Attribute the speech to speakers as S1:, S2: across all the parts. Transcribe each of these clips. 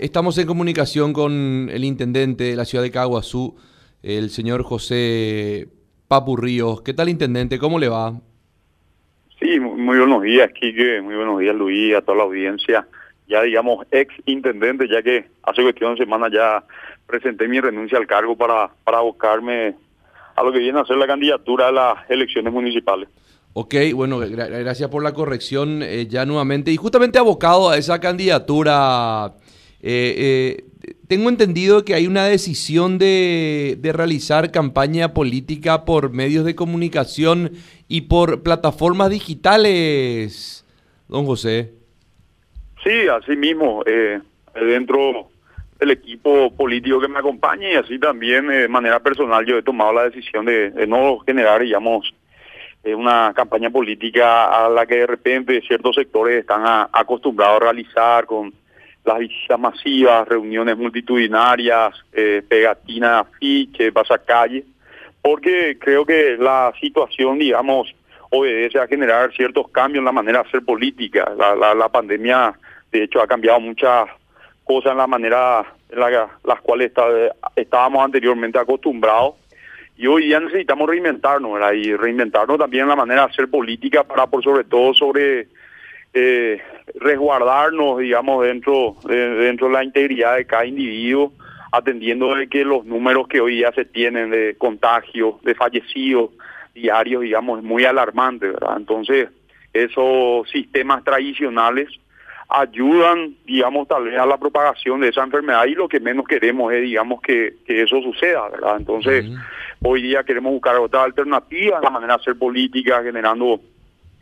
S1: Estamos en comunicación con el intendente de la ciudad de Caguazú, el señor José Papu Ríos. ¿Qué tal, intendente? ¿Cómo le va?
S2: Sí, muy buenos días, Quique. Muy buenos días, Luis, a toda la audiencia. Ya, digamos, ex intendente, ya que hace cuestión de semana ya presenté mi renuncia al cargo para, para buscarme a lo que viene a ser la candidatura a las elecciones municipales.
S1: Ok, bueno, gracias por la corrección eh, ya nuevamente. Y justamente abocado a esa candidatura eh, eh, tengo entendido que hay una decisión de, realizar campaña política por medios de comunicación y por plataformas digitales, don José.
S2: Sí, así mismo, eh, dentro del equipo político que me acompaña y así también de manera personal yo he tomado la decisión de, no generar, digamos, una campaña política a la que de repente ciertos sectores están acostumbrados a realizar con las visitas masivas, reuniones multitudinarias, eh, pegatinas, afiches, calle, porque creo que la situación, digamos, obedece a generar ciertos cambios en la manera de hacer política. La, la, pandemia, de hecho, ha cambiado muchas cosas en la manera en la, las cuales estábamos anteriormente acostumbrados. Y hoy día necesitamos reinventarnos, ¿verdad? Y reinventarnos también en la manera de hacer política para, por sobre todo, sobre eh, resguardarnos, digamos, dentro de, dentro de la integridad de cada individuo, atendiendo de que los números que hoy día se tienen de contagios, de fallecidos diarios, digamos, es muy alarmante, ¿verdad? Entonces, esos sistemas tradicionales ayudan, digamos, tal vez a la propagación de esa enfermedad y lo que menos queremos es, digamos, que, eso suceda, ¿verdad? Entonces, hoy día queremos buscar otra alternativa, la manera de hacer política, generando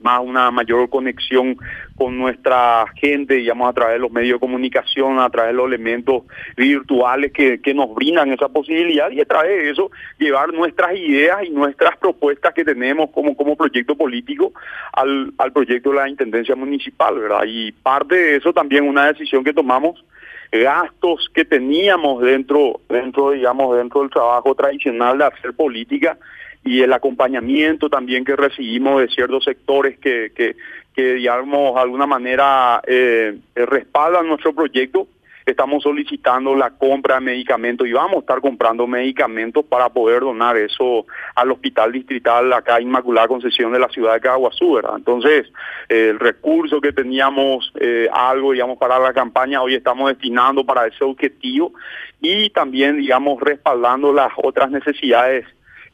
S2: más una mayor conexión con nuestra gente, digamos, a través de los medios de comunicación, a través de los elementos virtuales que, que nos brindan esa posibilidad y a través de eso llevar nuestras ideas y nuestras propuestas que tenemos como, como proyecto político al, al proyecto de la Intendencia Municipal, ¿verdad? Y parte de eso también una decisión que tomamos gastos que teníamos dentro, dentro, digamos, dentro del trabajo tradicional de hacer política, y el acompañamiento también que recibimos de ciertos sectores que, que, que digamos, de alguna manera eh, respaldan nuestro proyecto. Estamos solicitando la compra de medicamentos y vamos a estar comprando medicamentos para poder donar eso al Hospital Distrital acá Inmaculada Concesión de la ciudad de Caguazú, ¿verdad? Entonces, eh, el recurso que teníamos, eh, algo, digamos, para la campaña, hoy estamos destinando para ese objetivo y también, digamos, respaldando las otras necesidades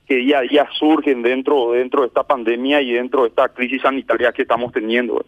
S2: que día a día surgen dentro, dentro de esta pandemia y dentro de esta crisis sanitaria que estamos teniendo.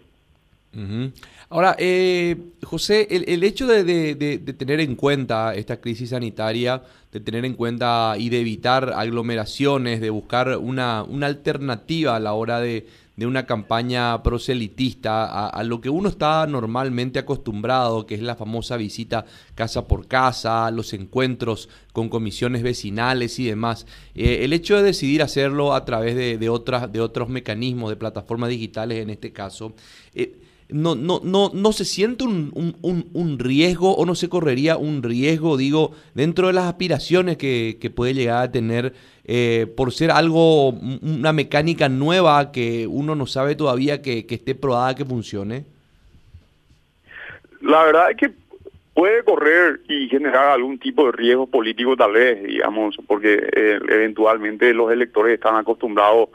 S1: Ahora, eh, José, el, hecho de, tener en cuenta esta crisis sanitaria, de tener en cuenta y de evitar aglomeraciones, de buscar una, una alternativa a la hora de, de una campaña proselitista a, lo que uno está normalmente acostumbrado, que es la famosa visita casa por casa, los encuentros con comisiones vecinales y demás. Eh, el hecho de decidir hacerlo a través de, otras, de otros mecanismos, de plataformas digitales en este caso, eh, no, no, no, no se siente un, un, un, riesgo o no se correría un riesgo, digo, dentro de las aspiraciones que, que puede llegar a tener eh, por ser algo, una mecánica nueva que uno no sabe todavía que, que esté probada, que funcione?
S2: La verdad es que puede correr y generar algún tipo de riesgo político tal vez, digamos, porque eh, eventualmente los electores están acostumbrados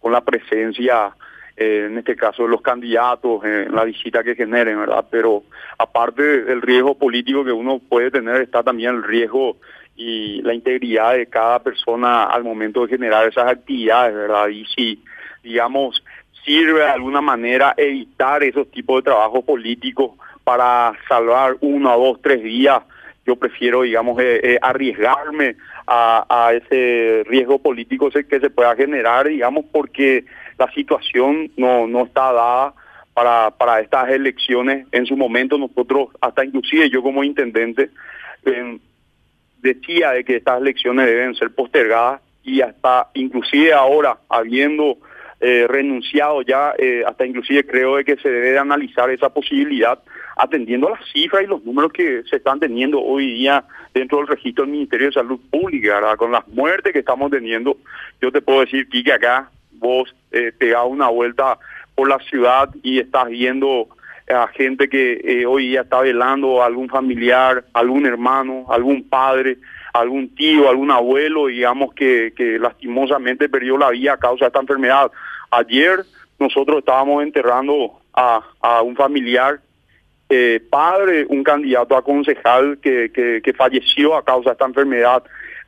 S2: con la presencia eh, en este caso los candidatos, en la visita que generen, ¿verdad? Pero aparte del riesgo político que uno puede tener, está también el riesgo y la integridad de cada persona al momento de generar esas actividades, ¿verdad? Y si, digamos, sirve de alguna manera evitar esos tipos de trabajo políticos para salvar uno, dos, tres días, yo prefiero, digamos, eh, eh, arriesgarme a, ese riesgo político que se pueda generar, digamos, porque la situación no, no está dada para, para estas elecciones. En su momento nosotros, hasta inclusive yo como intendente, decía de que estas elecciones deben ser postergadas y hasta inclusive ahora, habiendo eh, renunciado ya, eh, hasta inclusive creo de que se debe de analizar esa posibilidad atendiendo a las cifras y los números que se están teniendo hoy día dentro del registro del Ministerio de Salud Pública, con las muertes que estamos teniendo. Yo te puedo decir, que acá vos eh, te das una vuelta por la ciudad y estás viendo a gente que eh, hoy ya está velando a algún familiar, algún hermano, algún padre, algún tío, algún abuelo, digamos, que, que lastimosamente perdió la vida a causa de esta enfermedad. Ayer nosotros estábamos enterrando a un familiar, eh, padre, un candidato a concejal que, que, que falleció a causa de esta enfermedad.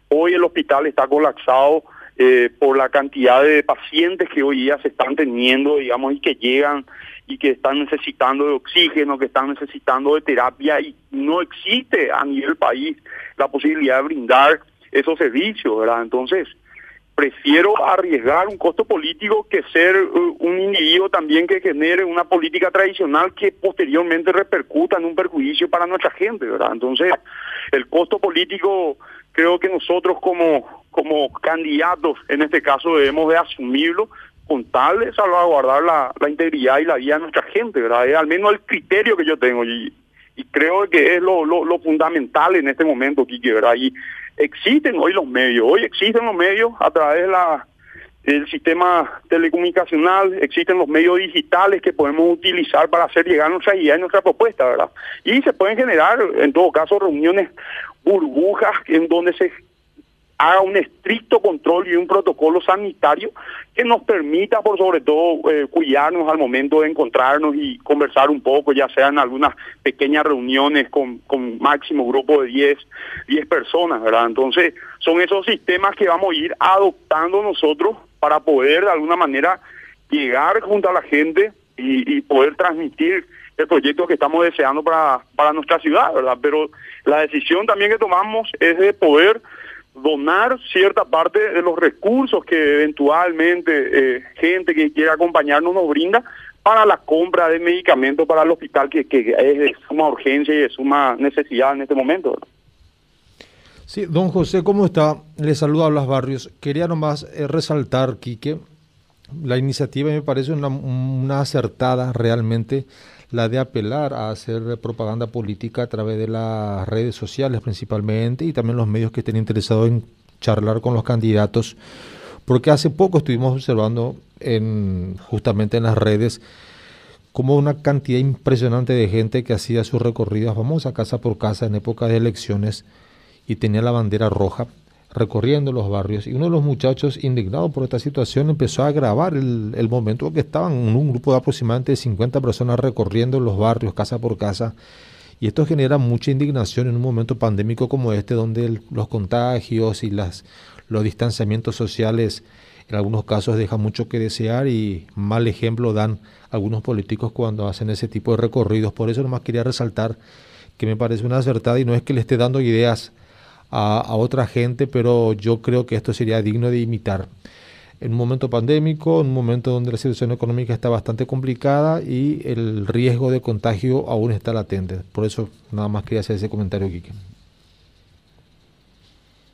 S2: Hoy el hospital está colapsado eh, por la cantidad de pacientes que hoy día se están teniendo, digamos, y que llegan y que están necesitando de oxígeno, que están necesitando de terapia y no existe a nivel país la posibilidad de brindar esos servicios, ¿verdad? Entonces, prefiero arriesgar un costo político que ser uh, un individuo también que genere una política tradicional que posteriormente repercuta en un perjuicio para nuestra gente, ¿verdad? Entonces, el costo político creo que nosotros como como candidatos en este caso debemos de asumirlo con tal de salvaguardar la, la integridad y la vida de nuestra gente, ¿verdad? Es al menos el criterio que yo tengo y, y creo que es lo, lo, lo fundamental en este momento, Kiki, ¿verdad? Y existen hoy los medios, hoy existen los medios a través de la del sistema telecomunicacional, existen los medios digitales que podemos utilizar para hacer llegar nuestra idea y nuestra propuesta, ¿verdad? Y se pueden generar, en todo caso, reuniones burbujas en donde se haga un estricto control y un protocolo sanitario que nos permita, por sobre todo, eh, cuidarnos al momento de encontrarnos y conversar un poco, ya sean algunas pequeñas reuniones con, con máximo grupo de 10, 10 personas, ¿verdad? Entonces, son esos sistemas que vamos a ir adoptando nosotros para poder, de alguna manera, llegar junto a la gente y, y poder transmitir el proyecto que estamos deseando para, para nuestra ciudad, ¿verdad? Pero la decisión también que tomamos es de poder donar cierta parte de los recursos que eventualmente eh, gente que quiera acompañarnos nos brinda para la compra de medicamentos para el hospital que, que es de suma urgencia y de suma necesidad en este momento.
S3: Sí, don José, ¿cómo está? Le saludo a Blas Barrios. Quería nomás eh, resaltar, Quique, la iniciativa me parece una, una acertada realmente la de apelar a hacer propaganda política a través de las redes sociales principalmente y también los medios que estén interesados en charlar con los candidatos, porque hace poco estuvimos observando en, justamente en las redes como una cantidad impresionante de gente que hacía su recorrida famosa casa por casa en época de elecciones y tenía la bandera roja recorriendo los barrios y uno de los muchachos indignado por esta situación empezó a grabar el, el momento que estaban en un grupo de aproximadamente 50 personas recorriendo los barrios casa por casa y esto genera mucha indignación en un momento pandémico como este donde los contagios y las, los distanciamientos sociales en algunos casos dejan mucho que desear y mal ejemplo dan algunos políticos cuando hacen ese tipo de recorridos. Por eso nomás quería resaltar que me parece una acertada y no es que le esté dando ideas a, otra gente, pero yo creo que esto sería digno de imitar. En un momento pandémico, en un momento donde la situación económica está bastante complicada y el riesgo de contagio aún está latente. Por eso nada más quería hacer ese comentario, Quique.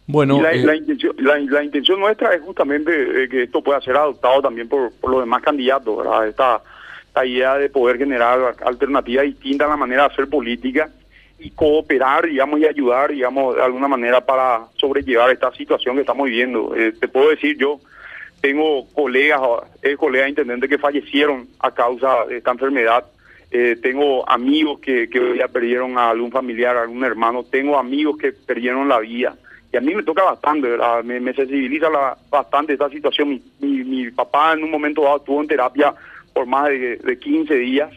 S2: Bueno, la, eh, intención, la, intención nuestra es justamente eh, que esto pueda ser adoptado también por, los demás candidatos, ¿verdad? Esta, esta idea de poder generar alternativas distintas a la manera de hacer política y cooperar, digamos, y ayudar, digamos, de alguna manera para sobrellevar esta situación que estamos viviendo. Eh, te puedo decir, yo tengo colegas, eh, colegas intendentes que fallecieron a causa de esta enfermedad. Eh, tengo amigos que, que ya perdieron a algún familiar, a algún hermano. Tengo amigos que perdieron la vida. Y a mí me toca bastante, ¿verdad? Me, sensibiliza bastante esta situación. Mi, mi, mi, papá en un momento dado estuvo en terapia por más de, de 15 días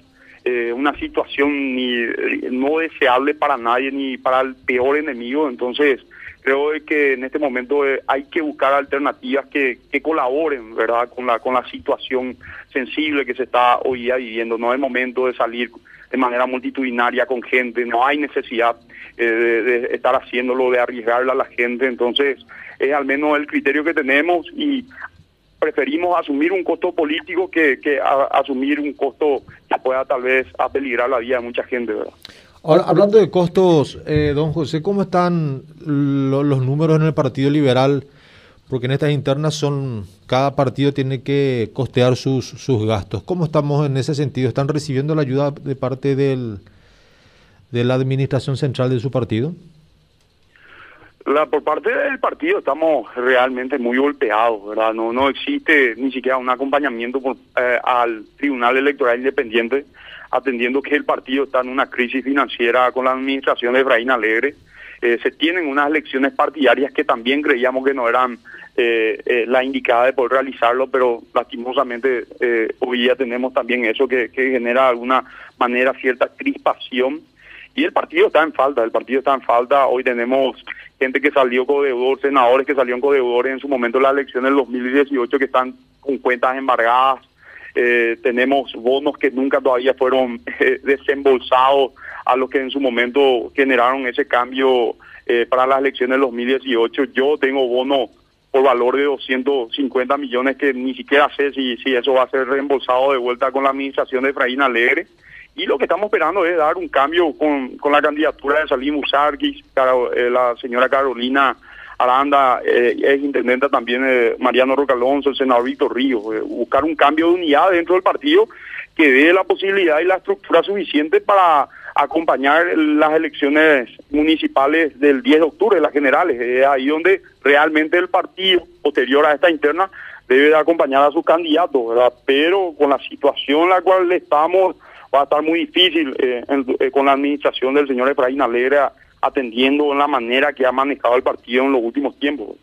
S2: eh, una situación ni eh, no deseable para nadie ni para el peor enemigo. Entonces, creo que en este momento eh, hay que buscar alternativas que, que colaboren, ¿verdad?, con la, con la situación sensible que se está hoy día viviendo. No es momento de salir de manera multitudinaria con gente, no hay necesidad de, estar haciéndolo, de arriesgarle a la gente. Entonces, es al menos el criterio que tenemos y preferimos asumir un costo político que, que asumir un costo que pueda tal vez apeligrar la vida de mucha gente. ¿verdad?
S3: Ahora, hablando de costos, eh, don José, ¿cómo están los números en el Partido Liberal? Porque en estas internas son, cada partido tiene que costear sus, sus gastos. ¿Cómo estamos en ese sentido? ¿Están recibiendo la ayuda de parte del, de la administración central de su partido?
S2: La, por parte del partido estamos realmente muy golpeados, ¿verdad? No, existe ni siquiera un acompañamiento por, eh, al Tribunal Electoral Independiente atendiendo que el partido está en una crisis financiera con la administración de Efraín Alegre. Eh, se tienen unas elecciones partidarias que también creíamos que no eran eh, eh, la indicada de poder realizarlo, pero lastimosamente hoy ya tenemos también eso que, que genera de alguna manera cierta crispación. Y el partido está en falta, el partido está en falta. Hoy tenemos gente que salió codeudor, senadores que salieron codeudores en su momento de la elección del 2018 que están con cuentas embargadas. Eh, tenemos bonos que nunca todavía fueron eh, desembolsados a los que en su momento generaron ese cambio eh, para las elecciones del 2018. Yo tengo bonos por valor de 250 millones que ni siquiera sé si, si eso va a ser reembolsado de vuelta con la administración de Efraín Alegre. Y lo que estamos esperando es dar un cambio con, con la candidatura de Salim Usarquis, eh, la señora Carolina Aranda, eh, es intendenta también eh, Mariano Roca Alonso, el senador Víctor Ríos, buscar un cambio de unidad dentro del partido que dé la posibilidad y la estructura suficiente para acompañar las elecciones municipales del 10 de octubre, las generales. Es ahí donde realmente el partido, posterior a esta interna, debe de acompañar a sus candidatos. Pero con la situación en la cual estamos va a estar muy difícil eh, eh, con la administración del señor Efraín Alegre atendiendo en la manera que ha manejado el partido en los últimos tiempos.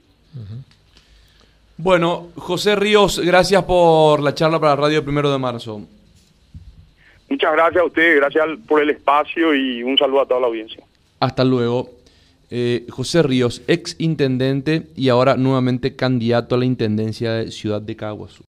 S1: Bueno, José Ríos, gracias por la charla para Radio Primero de Marzo.
S2: Muchas gracias a usted, gracias por el espacio y un saludo a toda la audiencia.
S1: Hasta luego. Eh, José Ríos, ex intendente y ahora nuevamente candidato a la intendencia de Ciudad de Caguazú.